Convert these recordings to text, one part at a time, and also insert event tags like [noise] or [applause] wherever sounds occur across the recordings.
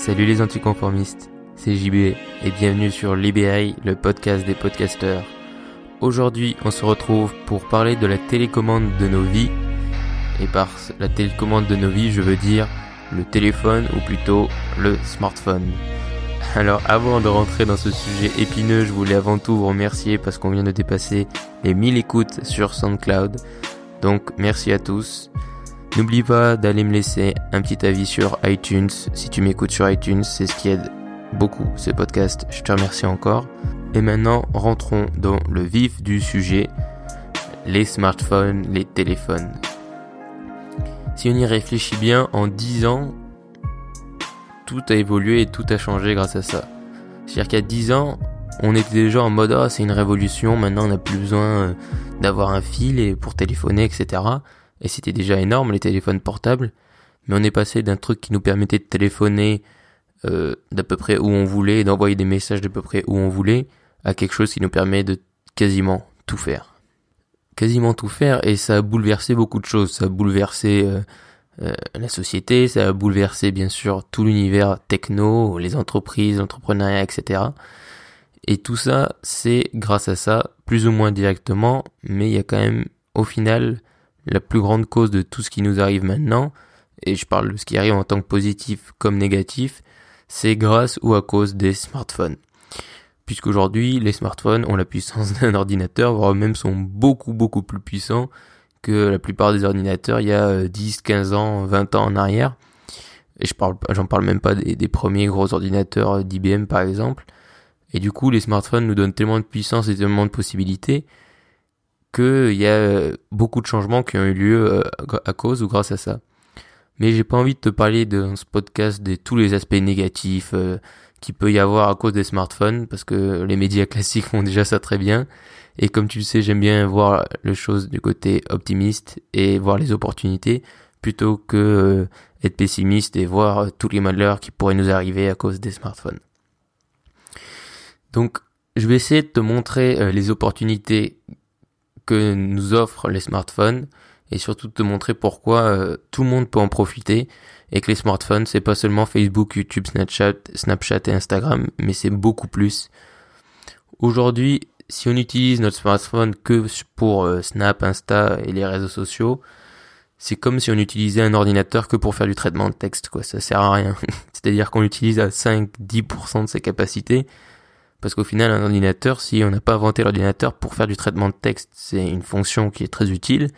Salut les anticonformistes, c'est JB et bienvenue sur Libéry, le podcast des podcasteurs. Aujourd'hui, on se retrouve pour parler de la télécommande de nos vies. Et par la télécommande de nos vies, je veux dire le téléphone ou plutôt le smartphone. Alors avant de rentrer dans ce sujet épineux, je voulais avant tout vous remercier parce qu'on vient de dépasser les 1000 écoutes sur SoundCloud. Donc merci à tous. N'oublie pas d'aller me laisser un petit avis sur iTunes. Si tu m'écoutes sur iTunes, c'est ce qui aide beaucoup ce podcast. Je te remercie encore. Et maintenant, rentrons dans le vif du sujet. Les smartphones, les téléphones. Si on y réfléchit bien, en 10 ans, tout a évolué et tout a changé grâce à ça. C'est-à-dire a 10 ans, on était déjà en mode, ah, c'est une révolution, maintenant on n'a plus besoin euh, d'avoir un fil et pour téléphoner, etc et c'était déjà énorme les téléphones portables, mais on est passé d'un truc qui nous permettait de téléphoner euh, d'à peu près où on voulait, d'envoyer des messages d'à peu près où on voulait, à quelque chose qui nous permet de quasiment tout faire. Quasiment tout faire, et ça a bouleversé beaucoup de choses. Ça a bouleversé euh, euh, la société, ça a bouleversé bien sûr tout l'univers techno, les entreprises, l'entrepreneuriat, etc. Et tout ça, c'est grâce à ça, plus ou moins directement, mais il y a quand même au final la plus grande cause de tout ce qui nous arrive maintenant, et je parle de ce qui arrive en tant que positif comme négatif, c'est grâce ou à cause des smartphones. Puisqu'aujourd'hui, les smartphones ont la puissance [laughs] d'un ordinateur, voire même sont beaucoup beaucoup plus puissants que la plupart des ordinateurs il y a 10, 15 ans, 20 ans en arrière. Et je parle, j'en parle même pas des premiers gros ordinateurs d'IBM par exemple. Et du coup, les smartphones nous donnent tellement de puissance et tellement de possibilités qu'il y a euh, beaucoup de changements qui ont eu lieu euh, à cause ou grâce à ça. Mais j'ai pas envie de te parler dans ce podcast de tous les aspects négatifs euh, qu'il peut y avoir à cause des smartphones, parce que les médias [laughs] classiques font déjà ça très bien. Et comme tu le sais, j'aime bien voir les choses du côté optimiste et voir les opportunités, plutôt que être pessimiste et voir tous les malheurs qui pourraient nous arriver à cause des smartphones. Donc, je vais essayer de te montrer les opportunités que nous offrent les smartphones et surtout te montrer pourquoi euh, tout le monde peut en profiter et que les smartphones c'est pas seulement Facebook, YouTube, Snapchat, Snapchat et Instagram, mais c'est beaucoup plus. Aujourd'hui, si on utilise notre smartphone que pour euh, Snap, Insta et les réseaux sociaux, c'est comme si on utilisait un ordinateur que pour faire du traitement de texte, quoi. Ça sert à rien. [laughs] C'est-à-dire qu'on l'utilise à 5-10% de ses capacités parce qu'au final, un ordinateur, si on n'a pas inventé l'ordinateur pour faire du traitement de texte, c'est une fonction qui est très utile.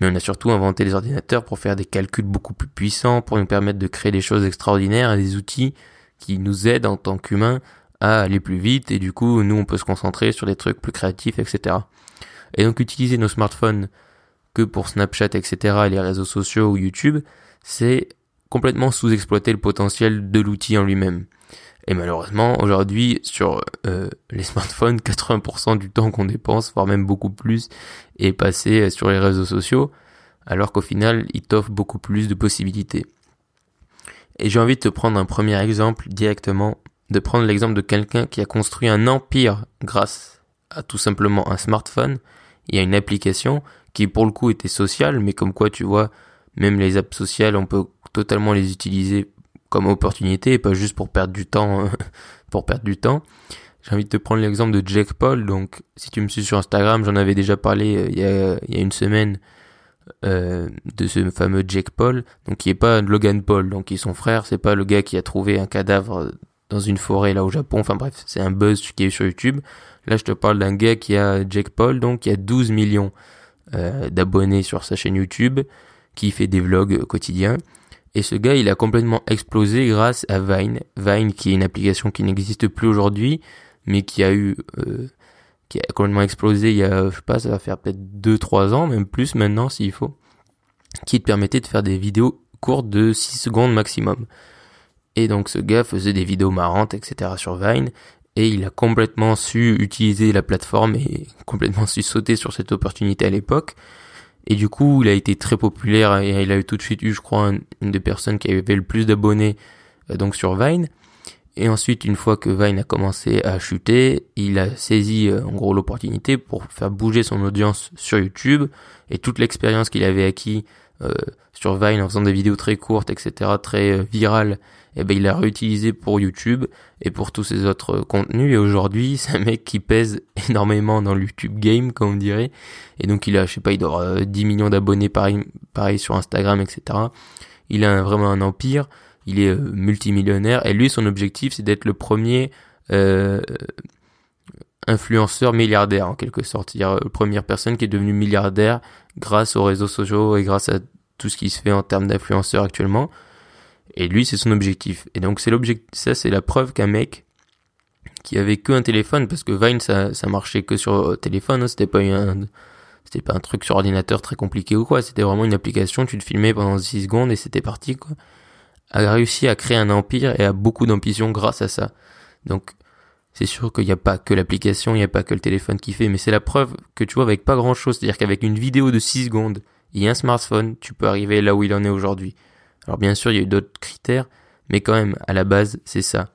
Mais on a surtout inventé les ordinateurs pour faire des calculs beaucoup plus puissants, pour nous permettre de créer des choses extraordinaires et des outils qui nous aident en tant qu'humains à aller plus vite. Et du coup, nous, on peut se concentrer sur des trucs plus créatifs, etc. Et donc, utiliser nos smartphones que pour Snapchat, etc. et les réseaux sociaux ou YouTube, c'est complètement sous-exploiter le potentiel de l'outil en lui-même. Et malheureusement, aujourd'hui, sur euh, les smartphones, 80% du temps qu'on dépense, voire même beaucoup plus, est passé sur les réseaux sociaux, alors qu'au final, ils t'offrent beaucoup plus de possibilités. Et j'ai envie de te prendre un premier exemple directement, de prendre l'exemple de quelqu'un qui a construit un empire grâce à tout simplement un smartphone. Y a une application qui pour le coup était sociale, mais comme quoi tu vois, même les apps sociales, on peut totalement les utiliser comme opportunité et pas juste pour perdre du temps [laughs] pour perdre du temps. J'ai envie de te prendre l'exemple de Jack Paul. Donc, si tu me suis sur Instagram, j'en avais déjà parlé euh, il, y a, il y a une semaine euh, de ce fameux Jack Paul. Donc, qui est pas Logan Paul, donc qui est son frère. C'est pas le gars qui a trouvé un cadavre dans une forêt là au Japon. Enfin bref, c'est un buzz qui est sur YouTube. Là, je te parle d'un gars qui a Jack Paul, donc qui a 12 millions euh, d'abonnés sur sa chaîne YouTube, qui fait des vlogs quotidiens et ce gars, il a complètement explosé grâce à Vine. Vine, qui est une application qui n'existe plus aujourd'hui, mais qui a eu, euh, qui a complètement explosé il y a, je sais pas, ça va faire peut-être 2-3 ans, même plus maintenant s'il faut, qui te permettait de faire des vidéos courtes de 6 secondes maximum. Et donc ce gars faisait des vidéos marrantes, etc. sur Vine, et il a complètement su utiliser la plateforme et [laughs] complètement su sauter sur cette opportunité à l'époque. Et du coup, il a été très populaire et il a eu tout de suite eu, je crois, une des personnes qui avait le plus d'abonnés euh, donc sur Vine. Et ensuite, une fois que Vine a commencé à chuter, il a saisi euh, en gros l'opportunité pour faire bouger son audience sur YouTube et toute l'expérience qu'il avait acquis euh, sur Vine en faisant des vidéos très courtes, etc., très virales et eh ben il l'a réutilisé pour YouTube et pour tous ses autres contenus. Et aujourd'hui, c'est un mec qui pèse [laughs] énormément dans le YouTube game, comme on dirait. Et donc il a, je sais pas, il doit avoir 10 millions d'abonnés pareil, pareil sur Instagram, etc. Il a vraiment un empire. Il est euh, multimillionnaire. Et lui, son objectif, c'est d'être le premier euh, influenceur milliardaire en quelque sorte. C'est-à-dire la euh, première personne qui est devenue milliardaire grâce aux réseaux sociaux et grâce à tout ce qui se fait en termes d'influenceurs actuellement. Et lui, c'est son objectif. Et donc c'est l'objectif, ça c'est la preuve qu'un mec qui avait que un téléphone, parce que Vine ça, marchait que sur téléphone, hein, c'était pas un, c'était pas un truc sur ordinateur très compliqué ou quoi, c'était vraiment une application, tu te filmais pendant 6 secondes et c'était parti quoi. A réussi à créer un empire et a beaucoup d'ambition grâce à ça. Donc c'est sûr qu'il n'y a pas que l'application, il n'y a pas que le téléphone qui fait, mais c'est la preuve que tu vois avec pas grand chose, c'est-à-dire qu'avec une vidéo de 6 secondes et un smartphone, tu peux arriver là où il en est aujourd'hui. Alors bien sûr, il y a eu d'autres critères, mais quand même, à la base, c'est ça.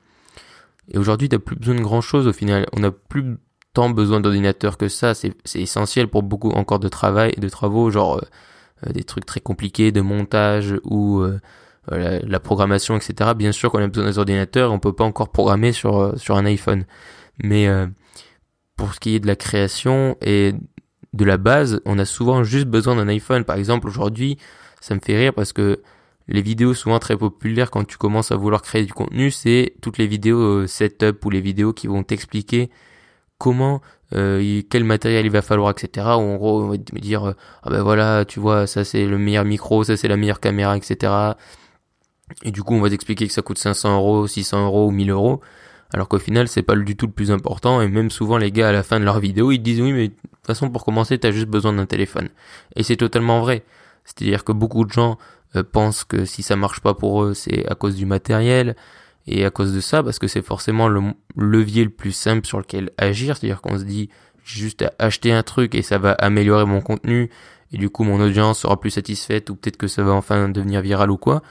Et aujourd'hui, tu n'as plus besoin de grand chose au final. On n'a plus tant besoin d'ordinateur que ça. C'est essentiel pour beaucoup encore de travail et de travaux, genre euh, euh, des trucs très compliqués de montage ou euh, la, programmation, etc. Bien sûr qu'on a besoin d'ordinateurs, on peut pas encore programmer sur sur un iPhone. Mais pour ce qui est de la création et de la base, on a souvent juste besoin d'un iPhone. Par exemple, aujourd'hui, ça me fait rire parce que les vidéos souvent très populaires quand tu commences à vouloir créer du contenu, c'est toutes les vidéos euh, setup ou les vidéos qui vont t'expliquer comment euh, quel matériel il va falloir, etc. Ou en gros, on va dire, ah ben voilà, tu vois, ça c'est le meilleur micro, ça c'est la meilleure caméra, etc. Et du coup, on va t'expliquer que ça coûte 500 euros, 600 euros ou 1000 euros. Alors qu'au final, c'est pas du tout le plus important. Et même souvent, les gars, à la fin de leur vidéo, ils disent oui, mais de toute façon, pour commencer, t'as juste besoin d'un téléphone. Et c'est totalement vrai. C'est-à-dire que beaucoup de gens euh, pensent que si ça marche pas pour eux, c'est à cause du matériel. Et à cause de ça, parce que c'est forcément le levier le plus simple sur lequel agir. C'est-à-dire qu'on se dit juste acheter un truc et ça va améliorer mon contenu. Et du coup, mon audience sera plus satisfaite ou peut-être que ça va enfin devenir viral ou quoi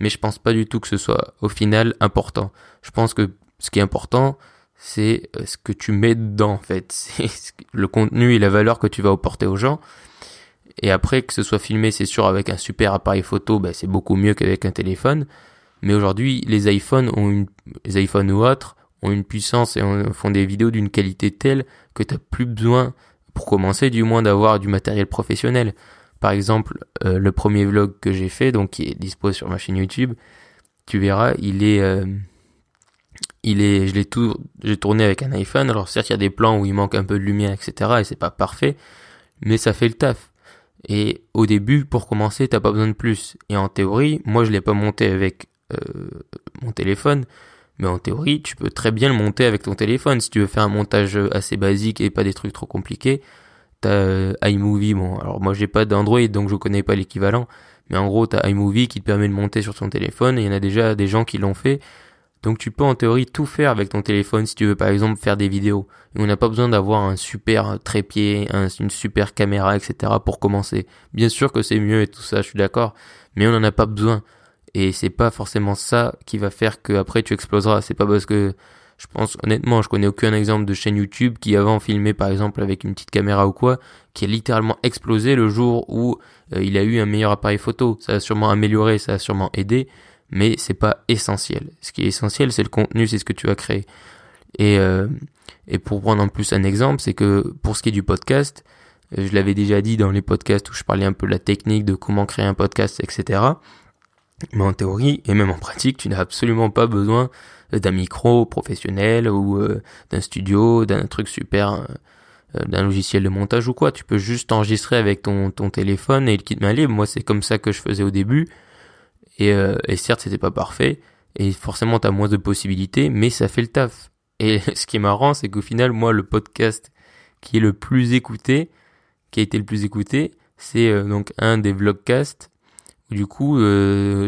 mais je pense pas du tout que ce soit au final important. Je pense que ce qui est important, c'est euh, ce que tu mets dedans en fait, [laughs] c'est le contenu et la valeur que tu vas apporter aux gens. Et après que ce soit filmé, c'est sûr avec un super appareil photo, ben, c'est beaucoup mieux qu'avec un téléphone. Mais aujourd'hui, les iPhones ont une, ou autres ont une puissance et font des vidéos d'une qualité telle que tu plus besoin, pour commencer du moins, d'avoir du matériel professionnel. Par exemple, euh, le premier vlog que j'ai fait, donc qui est dispo sur ma chaîne YouTube, tu verras, il est, euh, il est, je l'ai tout, j'ai tourné avec un iPhone. Alors certes, il y a des plans où il manque un peu de lumière, etc. Et c'est pas parfait, mais ça fait le taf. Et au début, pour commencer, t'as pas besoin de plus. Et en théorie, moi je l'ai pas monté avec euh, mon téléphone, mais en théorie, tu peux très bien le monter avec ton téléphone si tu veux faire un montage assez basique et pas des trucs trop compliqués t'as euh, iMovie, bon, alors moi j'ai pas d'Android donc je connais pas l'équivalent, mais en gros t'as iMovie qui te permet de monter sur ton téléphone et il y en a déjà des gens qui l'ont fait. Donc tu peux en théorie tout faire avec ton téléphone si tu veux par exemple faire des vidéos. On n'a pas besoin d'avoir un super trépied, une super caméra, etc. pour commencer. Bien sûr que c'est mieux et tout ça, je suis d'accord, mais on n'en a pas besoin. Et c'est pas forcément ça qui va faire que après tu exploseras. C'est pas parce que je pense honnêtement, je connais aucun exemple de chaîne YouTube qui avant filmé par exemple avec une petite caméra ou quoi, qui a littéralement explosé le jour où euh, il a eu un meilleur appareil photo. Ça a sûrement amélioré, ça a sûrement aidé, mais c'est pas essentiel. Ce qui est essentiel, c'est le contenu, c'est ce que tu as créé. Et euh, et pour prendre en plus un exemple, c'est que pour ce qui est du podcast, euh, je l'avais déjà dit dans les podcasts où je parlais un peu de la technique, de comment créer un podcast, etc. Mais en théorie et même en pratique, tu n'as absolument pas besoin d'un micro professionnel ou euh, d'un studio, d'un truc super, euh, d'un logiciel de montage ou quoi. Tu peux juste enregistrer avec ton, ton téléphone et le kit main libre. Moi, c'est comme ça que je faisais au début. Et, euh, et certes, c'était pas parfait. Et forcément, t'as moins de possibilités, mais ça fait le taf. Et [laughs] ce qui est marrant, c'est qu'au final, moi, le podcast qui est le plus écouté, qui a été le plus écouté, c'est donc un des vlogcasts. du coup,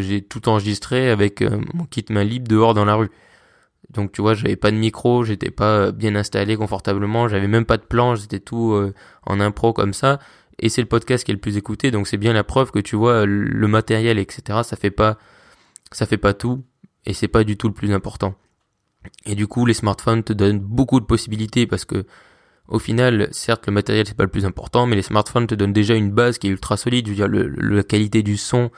j'ai tout enregistré avec mon kit main libre dehors dans la rue. Donc tu vois, j'avais pas de micro, j'étais pas bien installé confortablement, j'avais même pas de plan, j'étais tout euh, en impro comme ça. Et c'est le podcast qui est le plus écouté, donc c'est bien la preuve que tu vois le matériel, etc. Ça fait pas, ça fait pas tout, et c'est pas du tout le plus important. Et du coup, les smartphones te donnent beaucoup de possibilités parce que au final, certes, le matériel c'est pas le plus important, mais les smartphones te donnent déjà une base qui est ultra solide. Je veux dire, le, la qualité du son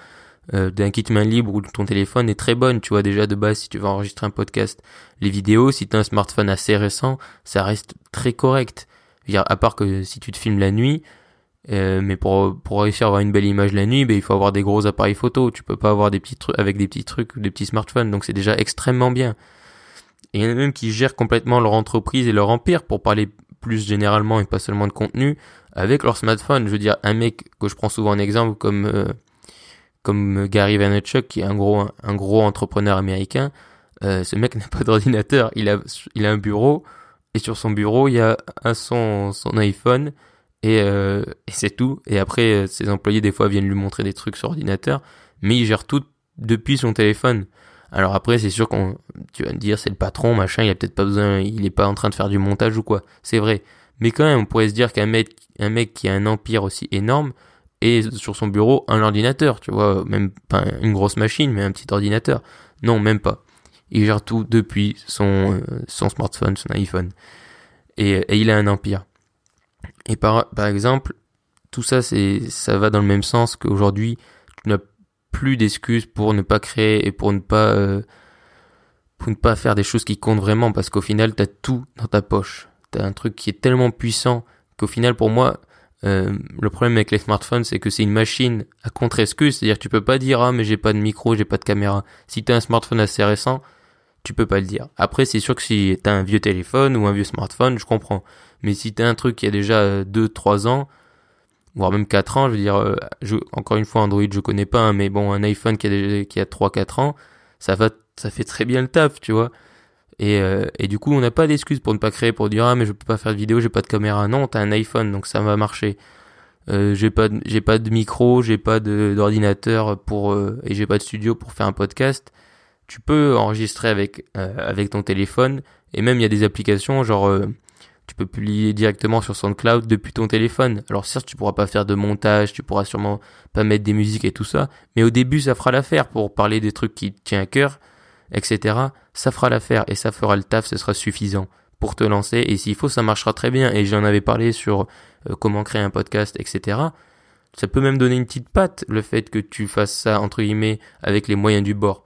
euh, d'un kit main libre ou de ton téléphone est très bonne, tu vois, déjà de base si tu veux enregistrer un podcast. Les vidéos, si tu as un smartphone assez récent, ça reste très correct. à part que si tu te filmes la nuit, euh, mais pour, pour réussir à avoir une belle image la nuit, ben, il faut avoir des gros appareils photo. Tu peux pas avoir des petits trucs avec des petits trucs, des petits smartphones. Donc c'est déjà extrêmement bien. Et il y en a même qui gèrent complètement leur entreprise et leur empire pour parler plus généralement et pas seulement de contenu avec leur smartphone. Je veux dire, un mec que je prends souvent en exemple comme euh, comme Gary Vaynerchuk qui est un gros un gros entrepreneur américain. Euh, ce mec [laughs] n'a pas d'ordinateur. Il a il a un bureau et sur son bureau il y a un, son son iPhone et, euh, et c'est tout. Et après, euh, ses employés des fois viennent lui montrer des trucs sur ordinateur, mais il gère tout depuis son téléphone. Alors après, c'est sûr qu'on, tu vas me dire, c'est le patron, machin, il a peut-être pas besoin, il est pas en train de faire du montage ou quoi. C'est vrai. Mais quand même, on pourrait se dire qu'un mec, un mec qui a un empire aussi énorme et sur son bureau un ordinateur, tu vois, même pas une grosse machine, mais un petit ordinateur. Non, même pas. Il gère tout depuis son, euh, son smartphone, son iPhone. Et il a un empire. Et par, par exemple, tout ça, ça va dans le même sens qu'aujourd'hui, tu n'as plus d'excuses pour ne pas créer et pour ne pas, euh, pour ne pas faire des choses qui comptent vraiment parce qu'au final, t'as tout dans ta poche. T'as un truc qui est tellement puissant qu'au final, pour moi, euh, le problème avec les smartphones, c'est que c'est une machine à contre-excuse. C'est-à-dire tu peux pas dire, ah, mais j'ai pas de micro, j'ai pas de caméra. Si t'as un smartphone assez récent, tu peux pas le dire. Après, c'est sûr que si t'as un vieux téléphone ou un vieux smartphone, je comprends. Mais si t'as un truc qui a déjà 2-3 euh, ans, voire même 4 ans, je veux dire, euh, encore une fois, Android, je connais pas, hein, mais bon, un iPhone qui a, déjà, qui a 3-4 ans, ça va, ça fait très bien le taf, tu vois. Et, euh, et du coup, on n'a pas d'excuse pour ne pas créer, pour dire, ah, mais je peux pas faire de vidéo, j'ai pas de caméra. Non, t'as un iPhone, donc ça va marcher. Euh, j'ai pas, pas de micro, j'ai pas d'ordinateur pour, et j'ai pas de studio pour faire un podcast. Tu peux enregistrer avec, avec ton téléphone, et même il y a des applications, genre, tu peux publier directement sur SoundCloud depuis ton téléphone. Alors certes, tu pourras pas faire de montage, tu pourras sûrement pas mettre des musiques et tout ça, mais au début, ça fera l'affaire pour parler des trucs qui te tiennent à cœur, etc. Ça fera l'affaire et ça fera le taf, ce sera suffisant pour te lancer. Et s'il faut, ça marchera très bien. Et j'en avais parlé sur euh, comment créer un podcast, etc. Ça peut même donner une petite patte, le fait que tu fasses ça, entre guillemets, avec les moyens du bord.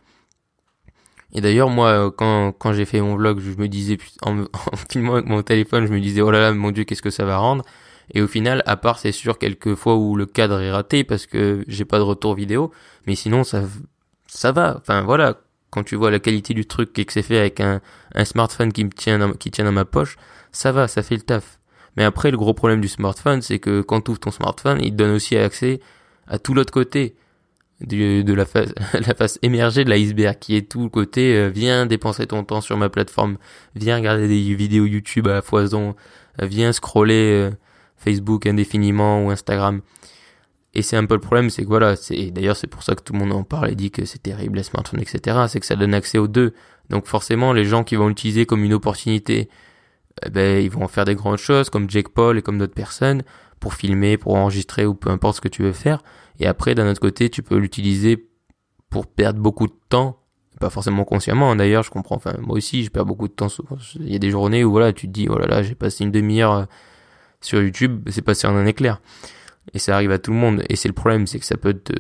Et d'ailleurs, moi, euh, quand, quand j'ai fait mon vlog, je me disais, en, [laughs] en, filmant avec mon téléphone, je me disais, oh là là, mon dieu, qu'est-ce que ça va rendre? Et au final, à part, c'est sûr, quelques fois où le cadre est raté parce que j'ai pas de retour vidéo, mais sinon, ça, ça va. Enfin, voilà. Quand tu vois la qualité du truc et que c'est fait avec un, un smartphone qui me tient dans, qui tient dans ma poche, ça va, ça fait le taf. Mais après, le gros problème du smartphone, c'est que quand tu ouvres ton smartphone, il te donne aussi accès à tout l'autre côté de la face, [laughs] la face émergée de l'iceberg qui est tout le côté euh, viens dépenser ton temps sur ma plateforme, viens regarder des vidéos YouTube à foison, euh, viens scroller euh, Facebook indéfiniment ou Instagram. Et c'est un peu le problème, c'est que voilà, c'est d'ailleurs c'est pour ça que tout le monde en parle et dit que c'est terrible les smartphones, etc. C'est que ça donne accès aux deux. Donc forcément, les gens qui vont l'utiliser comme une opportunité, eh ben ils vont en faire des grandes choses, comme Jake Paul et comme d'autres personnes, pour filmer, pour enregistrer ou peu importe ce que tu veux faire. Et après, d'un autre côté, tu peux l'utiliser pour perdre beaucoup de temps, pas forcément consciemment. Hein, d'ailleurs, je comprends. Enfin, moi aussi, je perds beaucoup de temps. Il y a des journées où voilà, tu te dis, oh là là, j'ai passé une demi-heure euh, sur YouTube, c'est passé en un éclair. Et ça arrive à tout le monde. Et c'est le problème, c'est que ça peut te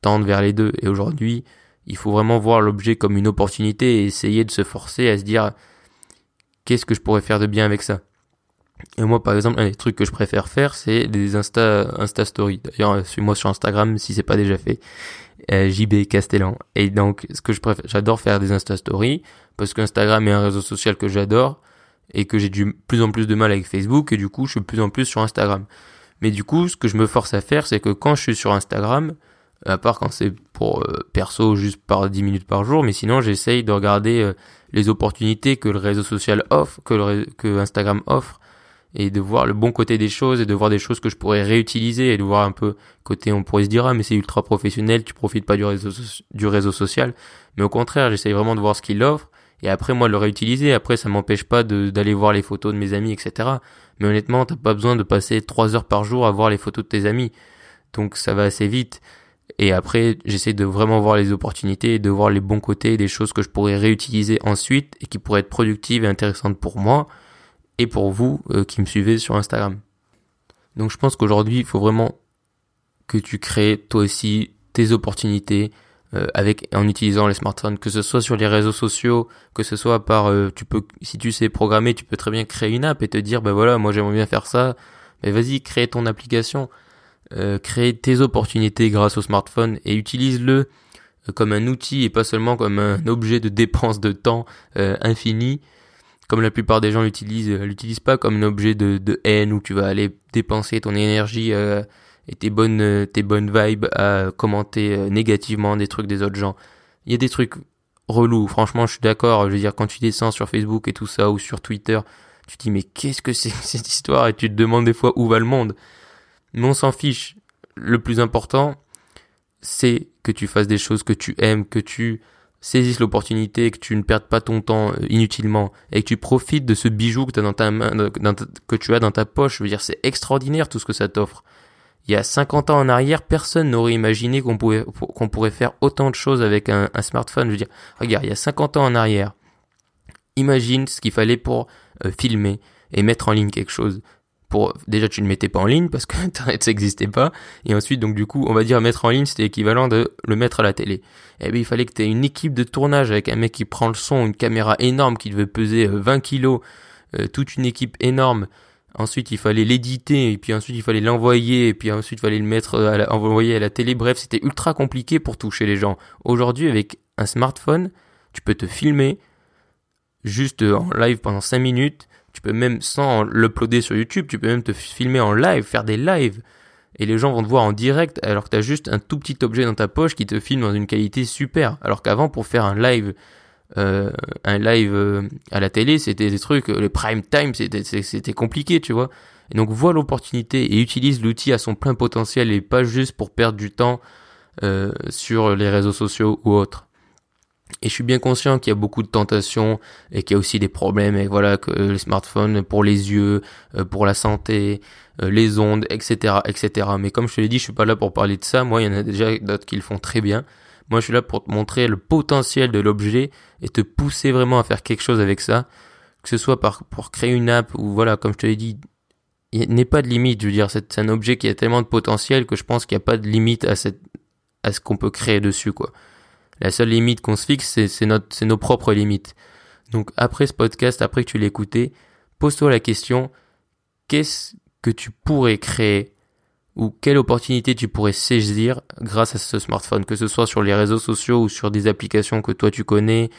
tendre vers les deux. Et aujourd'hui, il faut vraiment voir l'objet comme une opportunité et essayer de se forcer à se dire, qu'est-ce que je pourrais faire de bien avec ça? Et moi, par exemple, un des trucs que je préfère faire, c'est des Insta, Insta Stories. D'ailleurs, suis-moi sur Instagram si c'est pas déjà fait. Euh, JB Castellan. Et donc, ce que je préfère, j'adore faire des Insta Stories parce qu'Instagram est un réseau social que j'adore et que j'ai du plus en plus de mal avec Facebook et du coup, je suis de plus en plus sur Instagram. Mais du coup, ce que je me force à faire, c'est que quand je suis sur Instagram, à part quand c'est pour euh, perso juste par 10 minutes par jour, mais sinon j'essaye de regarder euh, les opportunités que le réseau social offre, que Instagram offre et de voir le bon côté des choses et de voir des choses que je pourrais réutiliser et de voir un peu côté on pourrait se dire ah mais c'est ultra professionnel tu profites pas du réseau du réseau social. Mais au contraire j'essaye vraiment de voir ce qu'il offre et après moi le réutiliser. Après ça m'empêche pas d'aller voir les photos de mes amis etc mais honnêtement t'as pas besoin de passer trois heures par jour à voir les photos de tes amis. Donc ça va assez vite. Et après j'essaie de vraiment voir les opportunités et de voir les bons côtés des choses que je pourrais réutiliser ensuite et qui pourraient être productives et intéressantes pour moi et pour vous euh, qui me suivez sur Instagram. Donc je pense qu'aujourd'hui, il faut vraiment que tu crées toi aussi tes opportunités euh, avec en utilisant les smartphones, que ce soit sur les réseaux sociaux, que ce soit par euh, tu peux si tu sais programmer, tu peux très bien créer une app et te dire ben voilà, moi j'aimerais bien faire ça, mais vas-y, crée ton application, euh, crée tes opportunités grâce au smartphone et utilise-le comme un outil et pas seulement comme un objet de dépense de temps infini comme la plupart des gens l'utilisent, l'utilisent pas comme un objet de, de haine où tu vas aller dépenser ton énergie euh, et tes bonnes, euh, tes bonnes vibes à commenter euh, négativement des trucs des autres gens. Il y a des trucs relous, franchement, je suis d'accord. Je veux dire, quand tu descends sur Facebook et tout ça, ou sur Twitter, tu te dis, mais qu'est-ce que c'est [laughs] cette histoire? Et tu te demandes des fois où va le monde. Mais on s'en fiche. Le plus important, c'est que tu fasses des choses que tu aimes, que tu saisisses l'opportunité, que tu ne perdes pas ton temps inutilement et que tu profites de ce bijou que, as dans ta main, que tu as dans ta poche. Je veux dire, c'est extraordinaire tout ce que ça t'offre il y a 50 ans en arrière, personne n'aurait imaginé qu'on pouvait pourrait faire autant de choses avec un, smartphone. Je veux dire, regarde, il y a 50 ans en arrière, imagine ce qu'il fallait pour euh, filmer et mettre en ligne quelque chose. Pour déjà tu ne mettais pas en ligne parce que [laughs] internet n'existait pas et ensuite donc du coup on va dire mettre en ligne c'était équivalent de le mettre à la télé. Et eh bien il fallait que tu aies une équipe de tournage avec un mec qui prend le son, une caméra énorme qui devait peser 20 euh, kilos, euh, toute une équipe énorme Ensuite, il fallait l'éditer, et puis ensuite, il fallait l'envoyer, et puis ensuite, il fallait le mettre, à la, envoyer à la télé. Bref, c'était ultra compliqué pour toucher les gens. Aujourd'hui, avec un smartphone, tu peux te filmer juste en live pendant 5 minutes. Tu peux même, sans l'uploader sur YouTube, tu peux même te filmer en live, faire des lives. Et les gens vont te voir en direct, alors que tu as juste un tout petit objet dans ta poche qui te filme dans une qualité super. Alors qu'avant, pour faire un live euh, un live euh, à la télé, c'était des trucs, le prime time, c'était, c'était compliqué, tu vois. Et donc vois l'opportunité et utilise l'outil à son plein potentiel et pas juste pour perdre du temps euh, sur les réseaux sociaux ou autres. Et je suis bien conscient qu'il y a beaucoup de tentations et qu'il y a aussi des problèmes et voilà que les smartphones pour les yeux, pour la santé, les ondes, etc., etc. Mais comme je te l'ai dit, je suis pas là pour parler de ça. Moi, il y en a déjà d'autres qui le font très bien. Moi, je suis là pour te montrer le potentiel de l'objet et te pousser vraiment à faire quelque chose avec ça. Que ce soit pour créer une app ou voilà, comme je te l'ai dit, il n'est pas de limite. Je veux dire, c'est un objet qui a tellement de potentiel que je pense qu'il n'y a pas de limite à à ce qu'on peut créer dessus, quoi. La seule limite qu'on se fixe, c'est, nos propres limites. Donc, après ce podcast, après que tu l'aies écouté, pose-toi la question, qu'est-ce que tu pourrais créer ou quelle opportunité tu pourrais saisir grâce à ce smartphone, que ce soit sur les réseaux sociaux ou sur des applications que toi tu connais,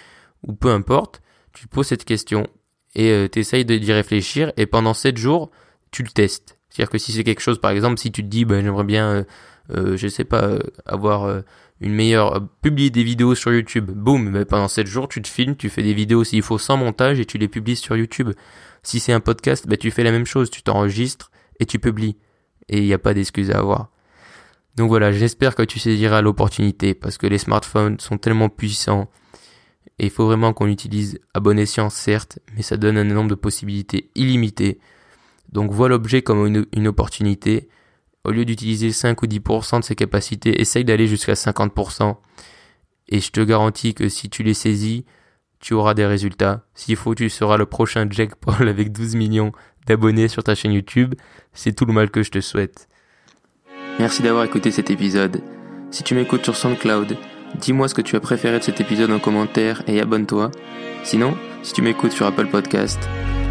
ou peu importe, tu poses cette question et euh, tu essayes d'y réfléchir et pendant 7 jours, tu le testes. C'est-à-dire que si c'est quelque chose, par exemple, si tu te dis, ben, j'aimerais bien, euh, euh je sais pas, euh, avoir une meilleure, publier des vidéos sur YouTube, boum, ben, pendant 7 jours, tu te filmes, tu fais des vidéos s'il faut sans montage et tu les publies sur YouTube. Si c'est un podcast, ben, tu fais la même chose, tu t'enregistres et tu publies et il n'y a pas d'excuse à avoir. Donc voilà, j'espère que tu saisiras l'opportunité parce que les smartphones sont tellement puissants et il faut vraiment qu'on l'utilise à bon escient certes, mais ça donne un nombre de possibilités illimitées. Donc vois l'objet comme une, opportunité. Au lieu d'utiliser 5 ou 10% de ses capacités, essaye d'aller jusqu'à 50%. Et je te garantis que si tu les saisis, tu auras des résultats. S'il faut, tu seras le prochain Jack Paul [laughs] avec 12 millions d'abonnés sur ta chaîne YouTube. C'est tout le mal que je te souhaite. Merci d'avoir écouté cet épisode. Si tu m'écoutes sur SoundCloud, dis-moi ce que tu as préféré de cet épisode en commentaire et abonne-toi. Sinon, si tu m'écoutes sur Apple Podcast,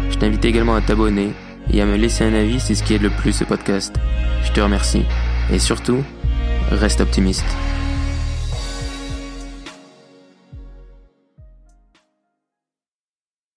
je t'invite également à t'abonner et à me laisser un avis, c'est ce qui aide le plus ce podcast. Je te remercie. Et surtout, reste optimiste.